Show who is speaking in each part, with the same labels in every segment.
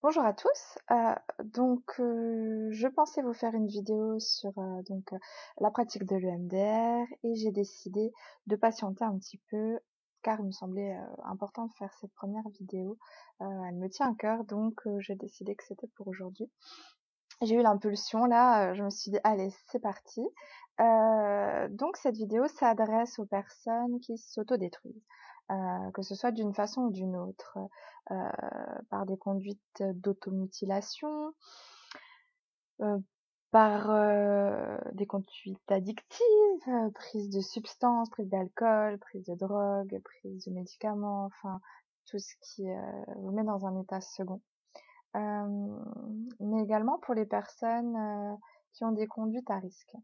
Speaker 1: Bonjour à tous. Euh, donc, euh, je pensais vous faire une vidéo sur euh, donc la pratique de l'EMDR et j'ai décidé de patienter un petit peu car il me semblait important de faire cette première vidéo. elle me tient à cœur donc j'ai décidé que c'était pour aujourd'hui. J'ai eu l'impulsion là, je me suis dit allez c'est parti. donc cette vidéo s'adresse aux personnes qui s'autodétruisent. Euh, que ce soit d'une façon ou d'une autre, euh, par des conduites d'automutilation, euh, par des conduites addictives, prise de substances, prise d'alcool, prise de drogue, prise de médicaments, enfin tout ce qui vous met dans un état second. mais également pour les personnes qui ont des conduites à risque.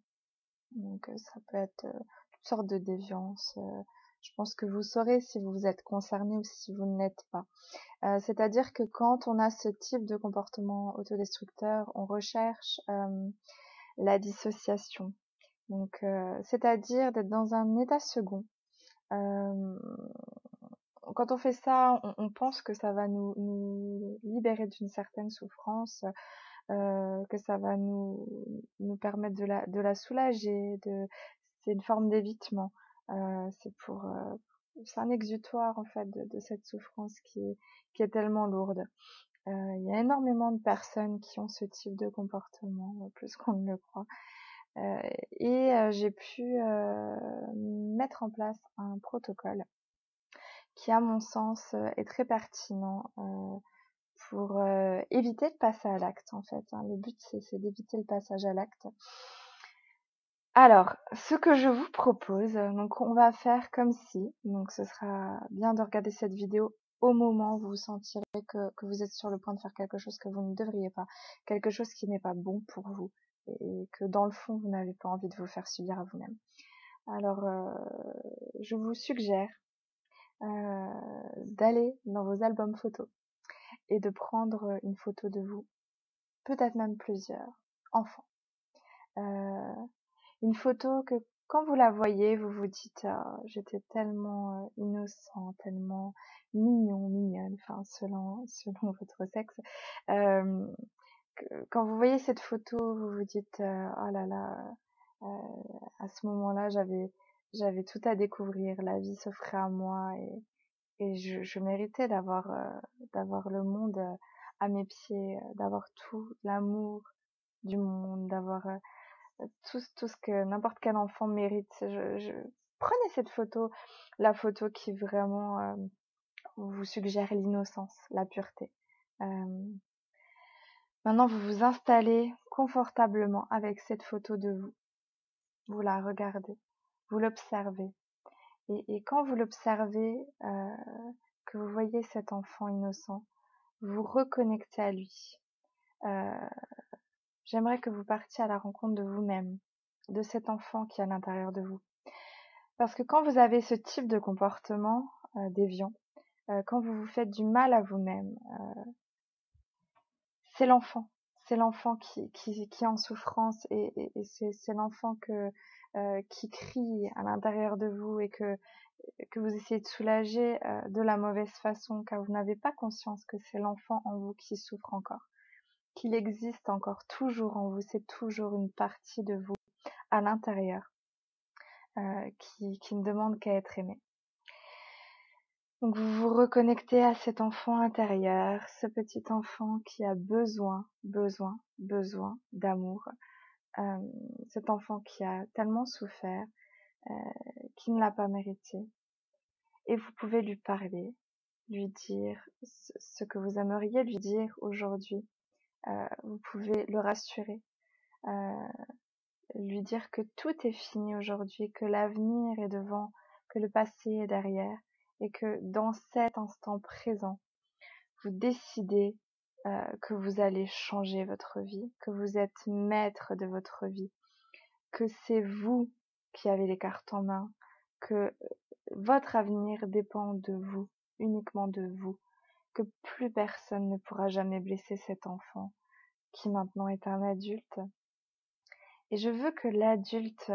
Speaker 1: Donc ça peut être toutes sortes de déviances, je pense que vous saurez si vous êtes concerné ou si vous ne l'êtes pas. Euh, c'est-à-dire que quand on a ce type de comportement autodestructeur, on recherche euh, la dissociation. Donc, euh, c'est-à-dire d'être dans un état second. quand on fait ça, on, pense que ça va nous, nous libérer d'une certaine souffrance, que ça va nous, nous permettre de la, de la soulager, de, c'est une forme d'évitement. Euh, c'est pour, euh, c'est un exutoire en fait de, de, cette souffrance qui est, qui est tellement lourde. Euh, il y a énormément de personnes qui ont ce type de comportement, plus qu'on ne le croit. Euh, et j'ai pu mettre en place un protocole qui, à mon sens, est très pertinent pour éviter de passer à l'acte. En fait, hein. le but c'est d'éviter le passage à l'acte. Alors, ce que je vous propose, donc on va faire comme si, donc ce sera bien de regarder cette vidéo au moment où vous sentirez que, vous êtes sur le point de faire quelque chose que vous ne devriez pas, quelque chose qui n'est pas bon pour vous et que dans le fond vous n'avez pas envie de vous faire subir à vous-même. Alors, euh, je vous suggère euh, d'aller dans vos albums photos et de prendre une photo de vous, peut-être même plusieurs, enfants. Euh, une photo que quand vous la voyez, vous vous dites ah, j'étais tellement euh, innocent, tellement mignon, mignonne, enfin selon selon votre sexe. Euh, quand vous voyez cette photo, vous vous dites euh, oh là là, à ce moment-là j'avais j'avais tout à découvrir, la vie s'offrait à moi et et je, je méritais d'avoir d'avoir le monde à mes pieds, d'avoir tout l'amour du monde, d'avoir tout, ce que n'importe quel enfant mérite. Je, je... Prenez cette photo, la photo qui vraiment euh, vous suggère l'innocence, la pureté. Euh... Maintenant, vous vous installez confortablement avec cette photo de vous. Vous la regardez, vous l'observez. Et, et, quand vous l'observez, euh, que vous voyez cet enfant innocent, vous reconnectez à lui. J'aimerais que vous partiez à la rencontre de vous-même, de cet enfant qui est à l'intérieur de vous. Parce que quand vous avez ce type de comportement euh, déviant, euh, quand vous vous faites du mal à vous-même, euh, c'est l'enfant. C'est l'enfant qui, est en souffrance et, c'est l'enfant qui crie à l'intérieur de vous et que que vous essayez de soulager de la mauvaise façon car vous n'avez pas conscience que c'est l'enfant en vous qui souffre encore qu'il existe encore toujours en vous, c'est toujours une partie de vous à l'intérieur euh, qui, qui ne demande qu'à être aimé. Donc vous vous reconnectez à cet enfant intérieur, ce petit enfant qui a besoin, besoin, besoin d'amour, euh, cet enfant qui a tellement souffert, euh, qui ne l'a pas mérité. Et vous pouvez lui parler, lui dire ce que vous aimeriez lui dire aujourd'hui, vous pouvez le rassurer, euh, lui dire que tout est fini aujourd'hui, que l'avenir est devant, que le passé est derrière, et que dans cet instant présent, vous décidez euh, que vous allez changer votre vie, que vous êtes maître de votre vie, que c'est vous qui avez les cartes en main, que votre avenir dépend de vous, uniquement de vous, que plus personne ne pourra jamais blesser cet enfant qui maintenant est un adulte. Et je veux que l'adulte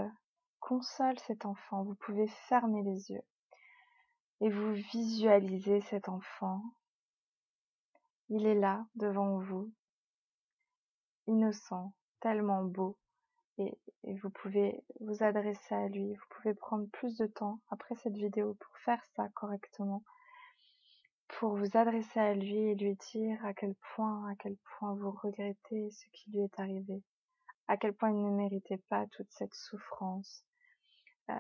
Speaker 1: console cet enfant. Vous pouvez fermer les yeux et vous visualisez cet enfant Il est là, devant vous, innocent, tellement beau, et, vous pouvez vous adresser à lui. Vous pouvez prendre plus de temps après cette vidéo pour faire ça correctement, pour vous adresser à lui et lui dire à quel point, à quel point vous regrettez ce qui lui est arrivé, à quel point il ne méritait pas toute cette souffrance, euh,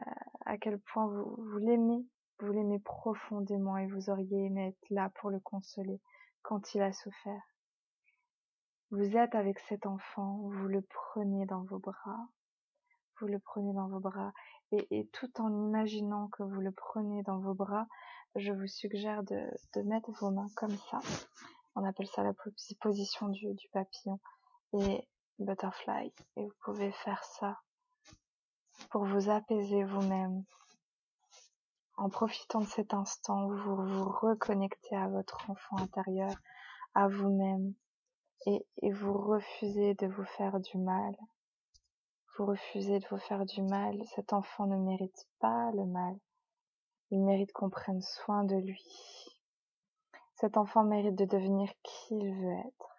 Speaker 1: à quel point vous, vous l'aimez, vous l'aimez profondément et vous auriez aimé être là pour le consoler quand il a souffert. Vous êtes avec cet enfant, vous le prenez dans vos bras, vous le prenez dans vos bras, et, tout en imaginant que vous le prenez dans vos bras, je vous suggère de, mettre vos mains comme ça. On appelle ça la position du, papillon et butterfly. Et vous pouvez faire ça pour vous apaiser vous-même, en profitant de cet instant où vous vous reconnectez à votre enfant intérieur, à vous-même, et, vous refusez de vous faire du mal. Vous refusez de vous faire du mal. Cet enfant ne mérite pas le mal. Il mérite qu'on prenne soin de lui. Cet enfant mérite de devenir qui il veut être.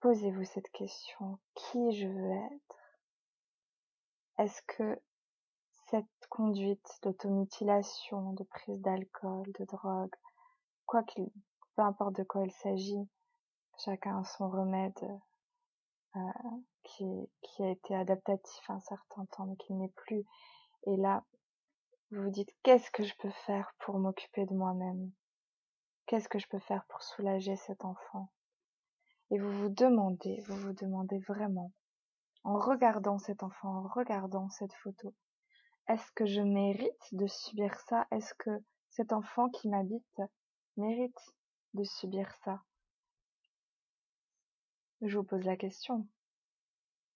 Speaker 1: Posez-vous cette question. Qui je veux être? Est-ce que cette conduite d'automutilation, de prise d'alcool, de drogue, quoi qu'il, peu importe de quoi il s'agit, chacun a son remède euh, qui, a été adaptatif un certain temps mais qui n'est plus. Et là, vous vous dites qu'est-ce que je peux faire pour m'occuper de moi-même? Qu'est-ce que je peux faire pour soulager cet enfant? Et vous vous demandez, vous vous demandez vraiment, en regardant cet enfant, en regardant cette photo, est-ce que je mérite de subir ça? Est-ce que cet enfant qui m'habite mérite de subir ça? Je vous pose la question.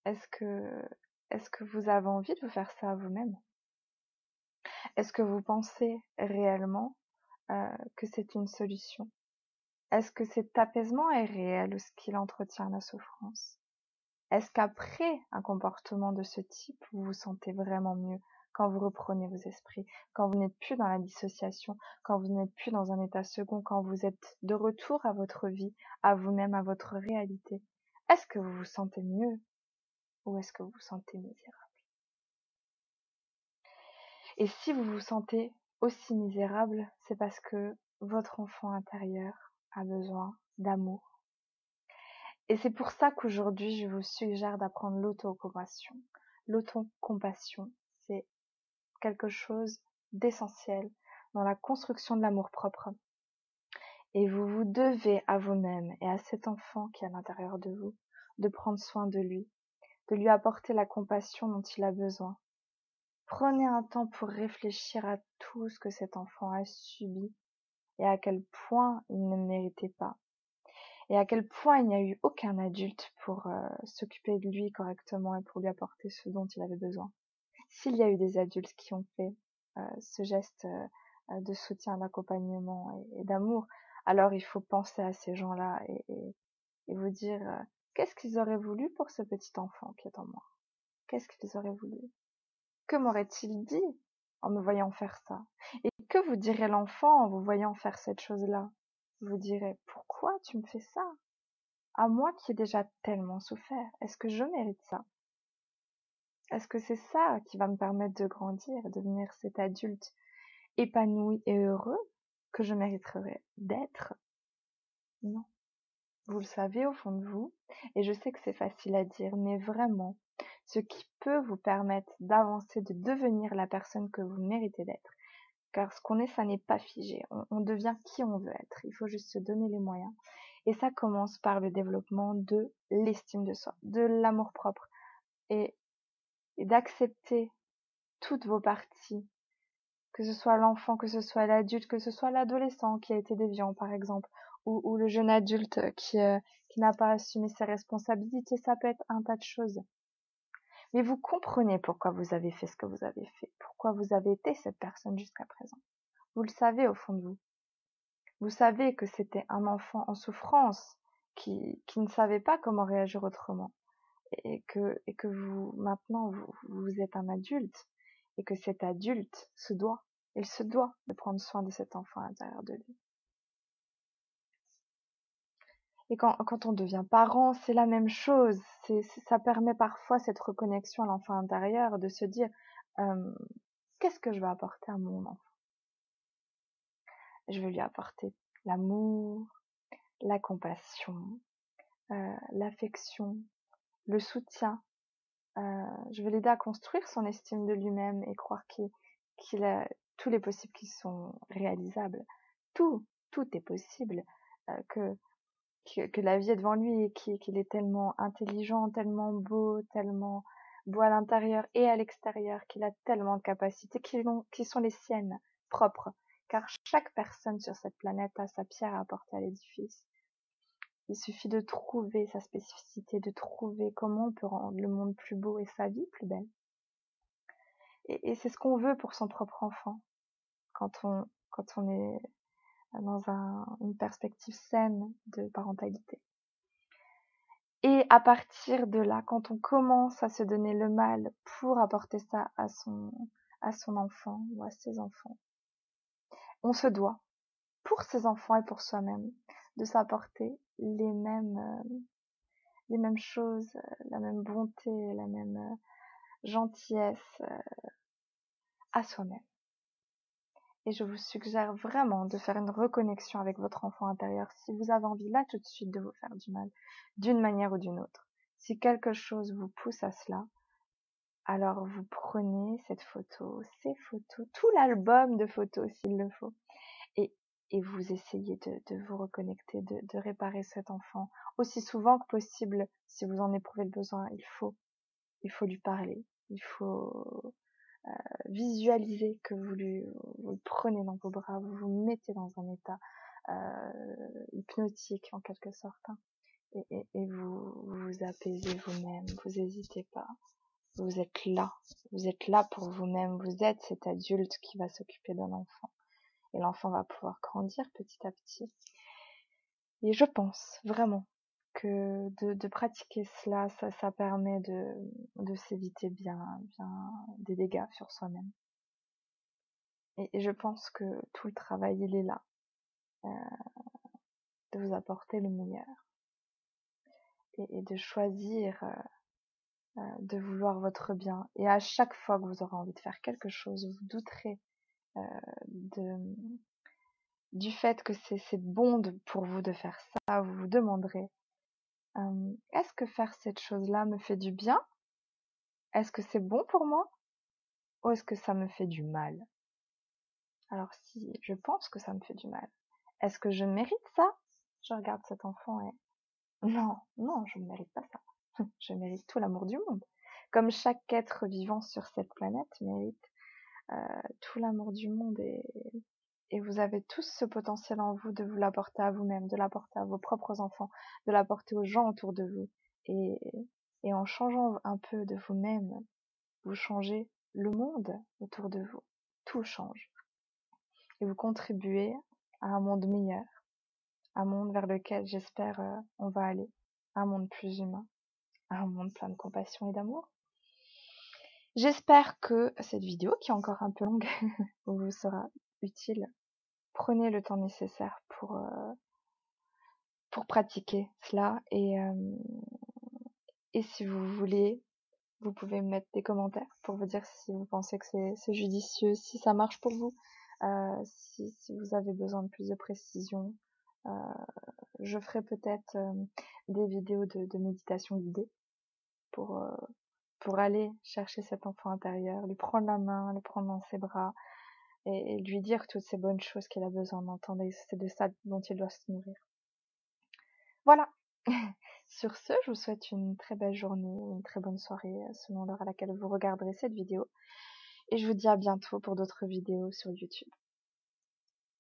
Speaker 1: Est-ce que, vous avez envie de vous faire ça à vous-même? Est-ce que vous pensez réellement euh, que c'est une solution? Est-ce que cet apaisement est réel ou ce qu'il entretient la souffrance? Est-ce qu'après un comportement de ce type, vous vous sentez vraiment mieux quand vous reprenez vos esprits, quand vous n'êtes plus dans la dissociation, quand vous n'êtes plus dans un état second, quand vous êtes de retour à votre vie, à vous-même, à votre réalité? Est-ce que vous vous sentez mieux? Ou est-ce que vous vous sentez misérable? Et si vous vous sentez aussi misérable, c'est parce que votre enfant intérieur a besoin d'amour. Et c'est pour ça qu'aujourd'hui, je vous suggère d'apprendre l'autocompassion. L'autocompassion, c'est quelque chose d'essentiel dans la construction de l'amour propre. Et vous vous devez à vous-même et à cet enfant qui est à l'intérieur de vous de prendre soin de lui, de lui apporter la compassion dont il a besoin. Prenez un temps pour réfléchir à tout ce que cet enfant a subi et à quel point il ne méritait pas. Et à quel point il n'y a eu aucun adulte pour euh, s'occuper de lui correctement et pour lui apporter ce dont il avait besoin. S'il y a eu des adultes qui ont fait euh, ce geste euh, de soutien, d'accompagnement et d'amour, alors il faut penser à ces gens-là et, vous dire qu'est-ce qu'ils auraient voulu pour ce petit enfant qui est en moi Qu'est-ce qu'ils auraient voulu? Que m'aurait-il dit en me voyant faire ça? Et que vous dirait l'enfant en vous voyant faire cette chose-là? Vous direz pourquoi tu me fais ça? À moi qui ai déjà tellement souffert, est-ce que je mérite ça? Est-ce que c'est ça qui va me permettre de grandir, de devenir cet adulte épanoui et heureux que je mériterais d'être? Non. Vous le savez au fond de vous, et je sais que c'est facile à dire, mais vraiment, ce qui peut vous permettre d'avancer, de devenir la personne que vous méritez d'être. Car ce qu'on est, ça n'est pas figé. On, devient qui on veut être. Il faut juste se donner les moyens. Et ça commence par le développement de l'estime de soi, de l'amour propre. Et, et d'accepter toutes vos parties, que ce soit l'enfant, que ce soit l'adulte, que ce soit l'adolescent qui a été déviant par exemple, ou, le jeune adulte qui, euh, qui n'a pas assumé ses responsabilités, ça peut être un tas de choses. Mais vous comprenez pourquoi vous avez fait ce que vous avez fait, pourquoi vous avez été cette personne jusqu'à présent. Vous le savez au fond de vous. Vous savez que c'était un enfant en souffrance qui, qui ne savait pas comment réagir autrement. Et que, et que vous, maintenant, vous, vous êtes un adulte et que cet adulte se doit, il se doit de prendre soin de cet enfant à l'intérieur de lui. Et quand, on devient parent, c'est la même chose. Ça permet parfois cette reconnexion à l'enfant intérieur de se dire qu'est-ce que je vais apporter à mon enfant? Je vais lui apporter l'amour, la compassion, euh, l'affection, le soutien. Euh, je vais l'aider à construire son estime de lui-même et croire qu'il, a tous les possibles qui sont réalisables. Tout, tout est possible. Euh, que que, la vie est devant lui et qu'il est tellement intelligent, tellement beau, tellement beau à l'intérieur et à l'extérieur, qu'il a tellement de capacités qui, sont les siennes, propres, car chaque personne sur cette planète a sa pierre à apporter à l'édifice. Il suffit de trouver sa spécificité, de trouver comment on peut rendre le monde plus beau et sa vie plus belle. Et, c'est ce qu'on veut pour son propre enfant. Quand on, quand on est dans une perspective saine de parentalité. Et à partir de là, quand on commence à se donner le mal pour apporter ça à son, à son enfant ou à ses enfants, on se doit, pour ses enfants et pour soi-même, de s'apporter les mêmes, euh, les mêmes choses, la même bonté, la même euh, gentillesse euh, à soi-même. Et je vous suggère vraiment de faire une reconnexion avec votre enfant intérieur si vous avez envie là tout de suite de vous faire du mal, d'une manière ou d'une autre. Si quelque chose vous pousse à cela, alors vous prenez cette photo, ces photos, tout l'album de photos s'il le faut, et, vous essayez de, de vous reconnecter, de, de réparer cet enfant aussi souvent que possible. Si vous en éprouvez le besoin, il faut, il faut lui parler, il faut euh, visualisez que vous, lui, vous le prenez dans vos bras, vous vous mettez dans un état euh, hypnotique en quelque sorte, hein, et, et, et, vous vous apaisez vous-même, vous n'hésitez pas, vous êtes là, vous êtes là pour vous-même, vous êtes cet adulte qui va s'occuper d'un enfant, et l'enfant va pouvoir grandir petit à petit. Et je pense vraiment que de, pratiquer cela, ça, permet de, s'éviter bien, bien des dégâts sur soi-même. Et, je pense que tout le travail, il est là, euh, de vous apporter le meilleur et, de choisir euh, euh, de vouloir votre bien. Et à chaque fois que vous aurez envie de faire quelque chose, vous douterez de, du fait que c'est bon pour vous de faire ça, vous vous demanderez est-ce que faire cette chose-là me fait du bien? Est-ce que c'est bon pour moi? Ou est-ce que ça me fait du mal? Alors si je pense que ça me fait du mal, est-ce que je mérite ça? Je regarde cet enfant et non, non, je ne mérite pas ça. Je mérite tout l'amour du monde. Comme chaque être vivant sur cette planète mérite euh, tout l'amour du monde et et vous avez tous ce potentiel en vous de vous l'apporter à vous-même, de l'apporter à vos propres enfants, de l'apporter aux gens autour de vous. Et, et en changeant un peu de vous-même, vous changez le monde autour de vous. Tout change. Et vous contribuez à un monde meilleur, un monde vers lequel j'espère euh, on va aller, un monde plus humain, un monde plein de compassion et d'amour. J'espère que cette vidéo, qui est encore un peu longue, vous sera utile prenez le temps nécessaire pour, euh, pour pratiquer cela. Et, euh, et si vous voulez, vous pouvez mettre des commentaires pour vous dire si vous pensez que c'est judicieux, si ça marche pour vous, euh, si, si, vous avez besoin de plus de précision. je ferai peut-être des vidéos de, de, méditation guidée pour, pour aller chercher cet enfant intérieur, lui prendre la main, le prendre dans ses bras, et, lui dire toutes ces bonnes choses qu'il a besoin d'entendre c'est de ça dont il doit se nourrir. Voilà. Sur ce, je vous souhaite une très belle journée, une très bonne soirée selon l'heure à laquelle vous regarderez cette vidéo. Et je vous dis à bientôt pour d'autres vidéos sur YouTube.